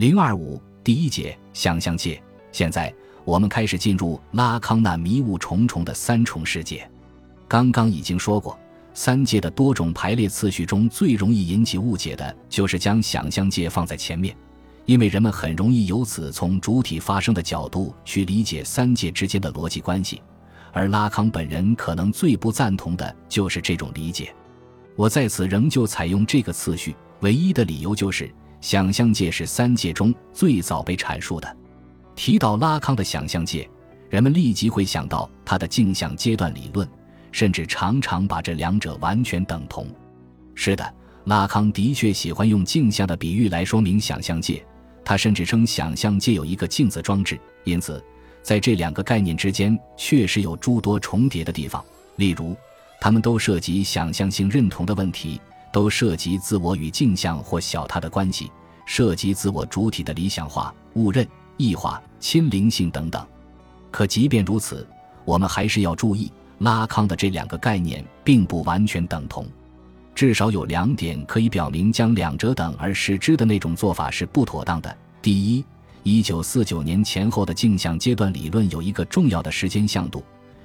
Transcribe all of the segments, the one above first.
零二五第一节想象界。现在我们开始进入拉康那迷雾重重的三重世界。刚刚已经说过，三界的多种排列次序中最容易引起误解的就是将想象界放在前面，因为人们很容易由此从主体发生的角度去理解三界之间的逻辑关系，而拉康本人可能最不赞同的就是这种理解。我在此仍旧采用这个次序，唯一的理由就是想象界是三界中最早被阐述的。提到拉康的想象界，人们立即会想到他的镜像阶段理论，甚至常常把这两者完全等同。是的，拉康的确喜欢用镜像的比喻来说明想象界，他甚至称想象界有一个镜子装置。因此，在这两个概念之间确实有诸多重叠的地方，例如。他们都涉及想象性认同的问题，都涉及自我与镜像或小他的关系，涉及自我主体的理想化、误认、异化、亲灵性等等。可即便如此，我们还是要注意，拉康的这两个概念并不完全等同。至少有两点可以表明，将两者等而视之的那种做法是不妥当的。第一，一九四九年前后的镜像阶段理论有一个重要的时间向度。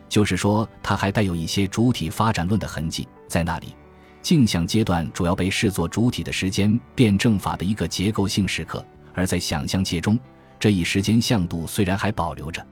就是说，它还带有一些主体发展论的痕迹在那里。镜像阶段主要被视作主体的时间辩证法的一个结构性时刻，而在想象界中，这一时间向度虽然还保留着，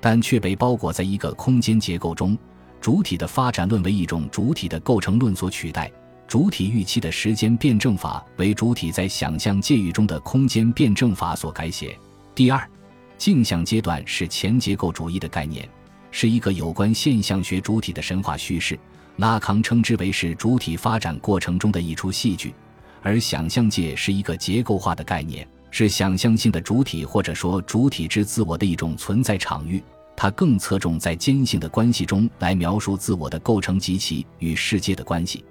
但却被包裹在一个空间结构中。主体的发展论为一种主体的构成论所取代，主体预期的时间辩证法为主体在想象界域中的空间辩证法所改写。第二，镜像阶段是前结构主义的概念。是一个有关现象学主体的神话叙事，拉康称之为是主体发展过程中的一出戏剧，而想象界是一个结构化的概念，是想象性的主体或者说主体之自我的一种存在场域。它更侧重在坚性的关系中来描述自我的构成及其与世界的关系，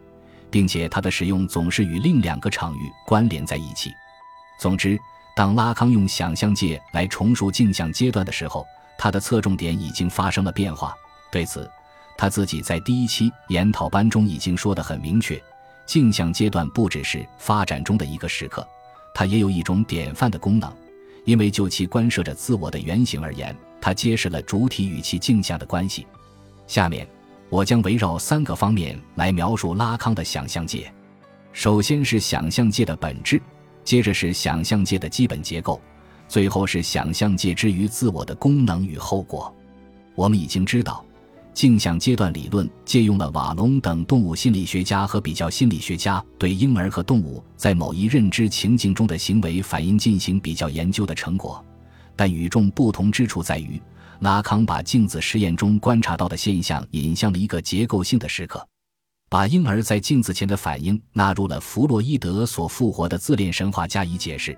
并且它的使用总是与另两个场域关联在一起。总之，当拉康用想象界来重述镜像阶段的时候。他的侧重点已经发生了变化，对此，他自己在第一期研讨班中已经说得很明确：镜像阶段不只是发展中的一个时刻，它也有一种典范的功能，因为就其关涉着自我的原型而言，它揭示了主体与其镜像的关系。下面，我将围绕三个方面来描述拉康的想象界：首先是想象界的本质，接着是想象界的基本结构。最后是想象界之于自我的功能与后果。我们已经知道，镜像阶段理论借用了瓦隆等动物心理学家和比较心理学家对婴儿和动物在某一认知情境中的行为反应进行比较研究的成果。但与众不同之处在于，拉康把镜子实验中观察到的现象引向了一个结构性的时刻，把婴儿在镜子前的反应纳入了弗洛伊德所复活的自恋神话加以解释。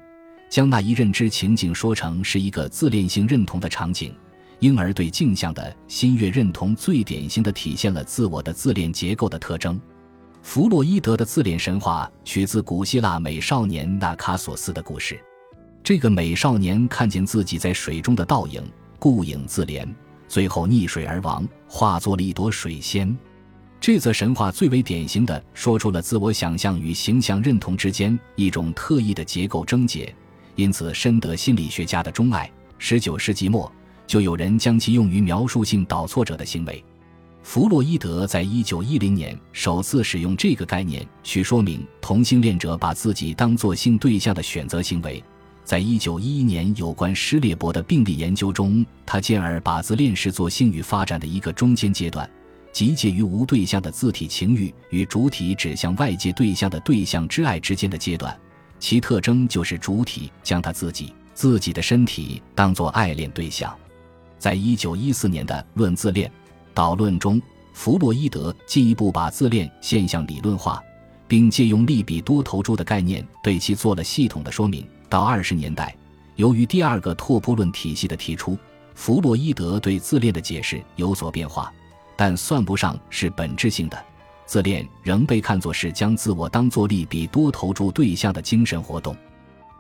将那一认知情景说成是一个自恋性认同的场景，婴儿对镜像的心悦认同最典型的体现了自我的自恋结构的特征。弗洛伊德的自恋神话取自古希腊美少年纳卡索斯的故事。这个美少年看见自己在水中的倒影，顾影自怜，最后溺水而亡，化作了一朵水仙。这则神话最为典型的说出了自我想象与形象认同之间一种特异的结构症结。因此，深得心理学家的钟爱。十九世纪末，就有人将其用于描述性导错者的行为。弗洛伊德在一九一零年首次使用这个概念去说明同性恋者把自己当作性对象的选择行为。在一九一一年有关施列伯的病例研究中，他进而把自恋视作性欲发展的一个中间阶段，即介于无对象的自体情欲与主体指向外界对象的对象之爱之间的阶段。其特征就是主体将他自己自己的身体当作爱恋对象。在一九一四年的《论自恋》导论中，弗洛伊德进一步把自恋现象理论化，并借用利比多头猪的概念对其做了系统的说明。到二十年代，由于第二个拓扑论体系的提出，弗洛伊德对自恋的解释有所变化，但算不上是本质性的。自恋仍被看作是将自我当作利比多投注对象的精神活动。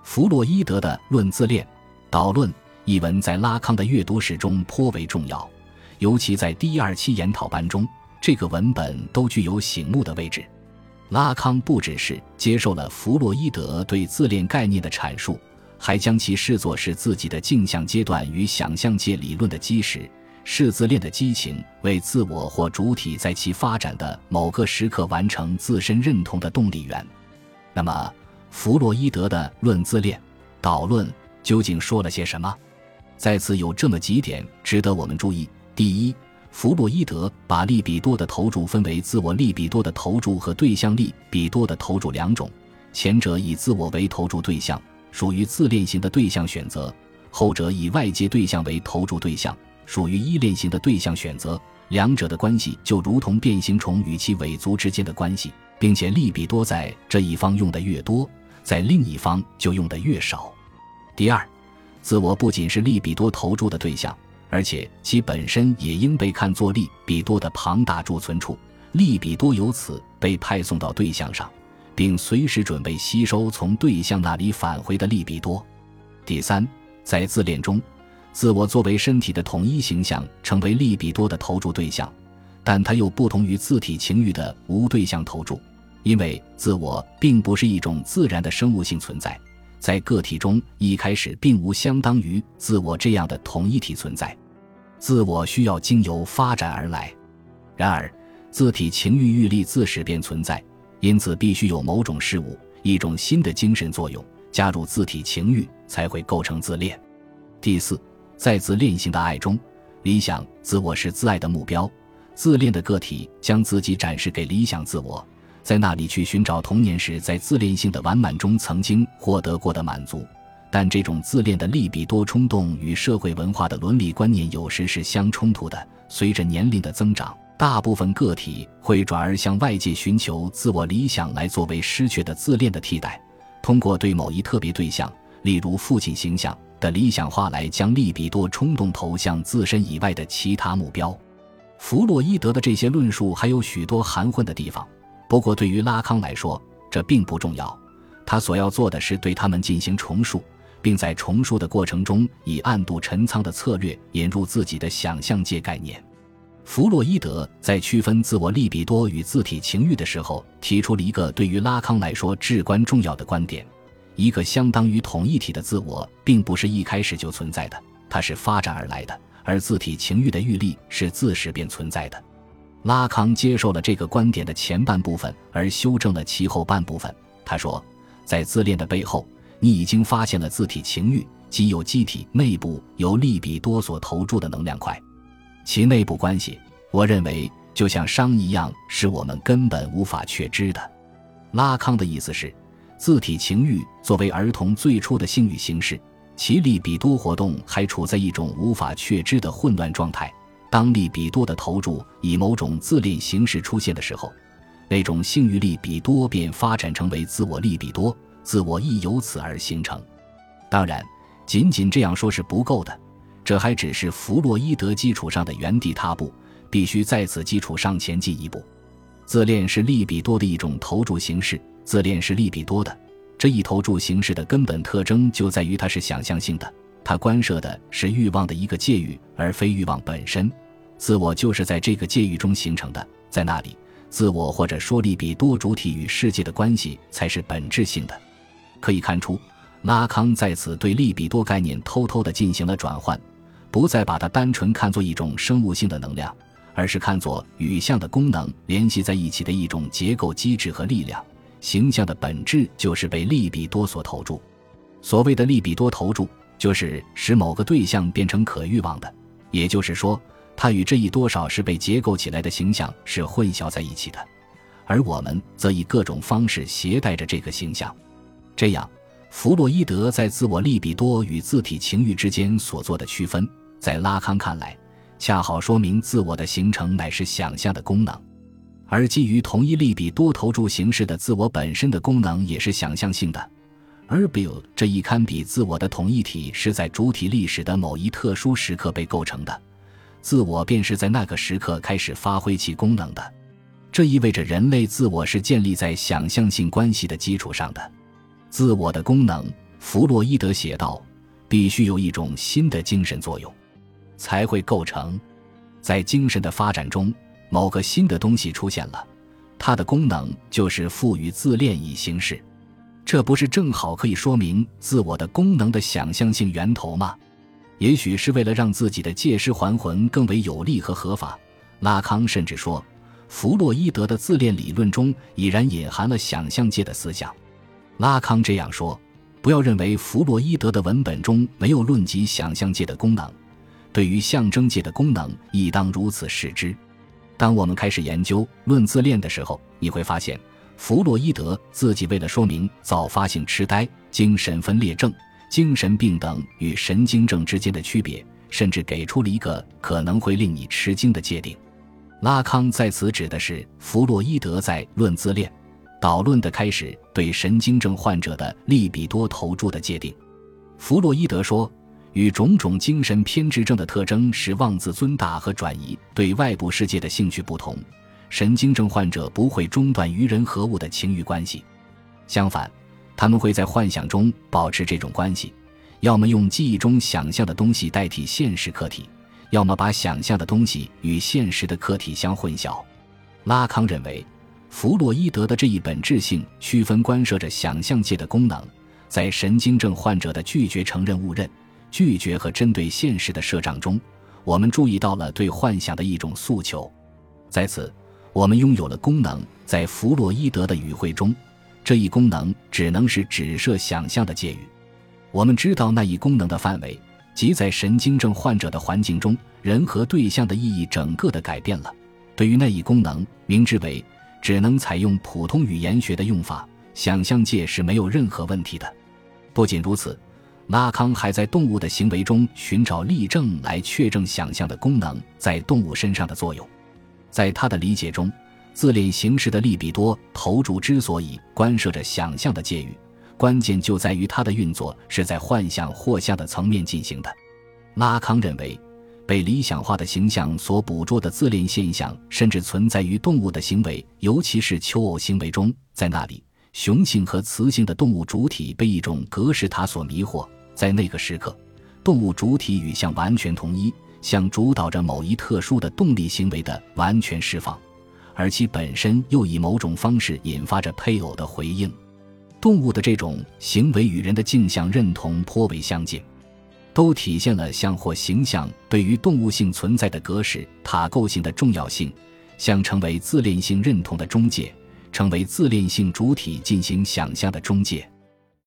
弗洛伊德的《论自恋》导论一文在拉康的阅读史中颇为重要，尤其在第二期研讨班中，这个文本都具有醒目的位置。拉康不只是接受了弗洛伊德对自恋概念的阐述，还将其视作是自己的镜像阶段与想象界理论的基石，视自恋的激情为自我或主体在其发展的某个时刻完成自身认同的动力源。那么，弗洛伊德的《论自恋》导论究竟说了些什么？在此有这么几点值得我们注意：第一，弗洛伊德把利比多的投注分为自我利比多的投注和对象利比多的投注两种，前者以自我为投注对象，属于自恋型的对象选择；后者以外界对象为投注对象，属于依恋型的对象选择。两者的关系就如同变形虫与其尾足之间的关系。并且利比多在这一方用的越多，在另一方就用的越少。第二，自我不仅是利比多投注的对象，而且其本身也应被看作利比多的庞大贮存处。利比多由此被派送到对象上，并随时准备吸收从对象那里返回的利比多。第三，在自恋中，自我作为身体的统一形象成为利比多的投注对象，但它又不同于自体情欲的无对象投注。因为自我并不是一种自然的生物性存在，在个体中一开始并无相当于自我这样的统一体存在，自我需要经由发展而来。然而，自体情欲欲力自始便存在，因此必须有某种事物、一种新的精神作用加入自体情欲，才会构成自恋。第四，在自恋性的爱中，理想自我是自爱的目标，自恋的个体将自己展示给理想自我。在那里去寻找童年时在自恋性的完满中曾经获得过的满足，但这种自恋的利比多冲动与社会文化的伦理观念有时是相冲突的。随着年龄的增长，大部分个体会转而向外界寻求自我理想来作为失去的自恋的替代，通过对某一特别对象，例如父亲形象的理想化来将利比多冲动投向自身以外的其他目标。弗洛伊德的这些论述还有许多含混的地方。不过，对于拉康来说，这并不重要。他所要做的是对他们进行重述，并在重述的过程中以暗度陈仓的策略引入自己的想象界概念。弗洛伊德在区分自我利比多与自体情欲的时候，提出了一个对于拉康来说至关重要的观点：一个相当于统一体的自我，并不是一开始就存在的，它是发展而来的；而自体情欲的欲力是自始便存在的。拉康接受了这个观点的前半部分，而修正了其后半部分。他说，在自恋的背后，你已经发现了自体情欲，即有机体内部由利比多所投注的能量块。其内部关系，我认为就像熵一样，是我们根本无法确知的。拉康的意思是，自体情欲作为儿童最初的性欲形式，其利比多活动还处在一种无法确知的混乱状态。当利比多的投注以某种自恋形式出现的时候，那种性欲利比多便发展成为自我利比多，自我亦由此而形成。当然，仅仅这样说是不够的，这还只是弗洛伊德基础上的原地踏步，必须在此基础上前进一步。自恋是利比多的一种投注形式，自恋是利比多的这一投注形式的根本特征就在于它是想象性的。它关涉的是欲望的一个界域，而非欲望本身。自我就是在这个界域中形成的，在那里，自我或者说利比多主体与世界的关系才是本质性的。可以看出，拉康在此对利比多概念偷偷地进行了转换，不再把它单纯看作一种生物性的能量，而是看作与相的功能联系在一起的一种结构机制和力量。形象的本质就是被利比多所投注。所谓的利比多投注。就是使某个对象变成可欲望的，也就是说，它与这一多少是被结构起来的形象是混淆在一起的，而我们则以各种方式携带着这个形象。这样，弗洛伊德在自我利比多与自体情欲之间所做的区分，在拉康看来，恰好说明自我的形成乃是想象的功能，而基于同一利比多投注形式的自我本身的功能也是想象性的。而 Bill 这一堪比自我的统一体是在主体历史的某一特殊时刻被构成的，自我便是在那个时刻开始发挥其功能的。这意味着人类自我是建立在想象性关系的基础上的。自我的功能，弗洛伊德写道，必须有一种新的精神作用，才会构成。在精神的发展中，某个新的东西出现了，它的功能就是赋予自恋以形式。这不是正好可以说明自我的功能的想象性源头吗？也许是为了让自己的借尸还魂更为有利和合法，拉康甚至说，弗洛伊德的自恋理论中已然隐含了想象界的思想。拉康这样说：不要认为弗洛伊德的文本中没有论及想象界的功能，对于象征界的功能亦当如此视之。当我们开始研究论自恋的时候，你会发现。弗洛伊德自己为了说明早发性痴呆、精神分裂症、精神病等与神经症之间的区别，甚至给出了一个可能会令你吃惊的界定。拉康在此指的是弗洛伊德在《论自恋》导论的开始对神经症患者的利比多投注的界定。弗洛伊德说，与种种精神偏执症的特征是妄自尊大和转移对外部世界的兴趣不同。神经症患者不会中断与人和物的情欲关系，相反，他们会在幻想中保持这种关系，要么用记忆中想象的东西代替现实客体，要么把想象的东西与现实的客体相混淆。拉康认为，弗洛伊德的这一本质性区分关涉着想象界的功能，在神经症患者的拒绝承认误认、拒绝和针对现实的设障中，我们注意到了对幻想的一种诉求，在此。我们拥有了功能，在弗洛伊德的语汇中，这一功能只能是指涉想象的介语。我们知道那一功能的范围，即在神经症患者的环境中，人和对象的意义整个的改变了。对于那一功能，明之为只能采用普通语言学的用法，想象界是没有任何问题的。不仅如此，拉康还在动物的行为中寻找例证来确证想象的功能在动物身上的作用。在他的理解中，自恋形式的利比多投注之所以关涉着想象的界域，关键就在于它的运作是在幻想或象的层面进行的。拉康认为，被理想化的形象所捕捉的自恋现象，甚至存在于动物的行为，尤其是求偶行为中。在那里，雄性和雌性的动物主体被一种格式塔所迷惑，在那个时刻，动物主体与象完全统一。像主导着某一特殊的动力行为的完全释放，而其本身又以某种方式引发着配偶的回应。动物的这种行为与人的镜像认同颇为相近，都体现了像或形象对于动物性存在的格式塔构性的重要性。像成为自恋性认同的中介，成为自恋性主体进行想象的中介。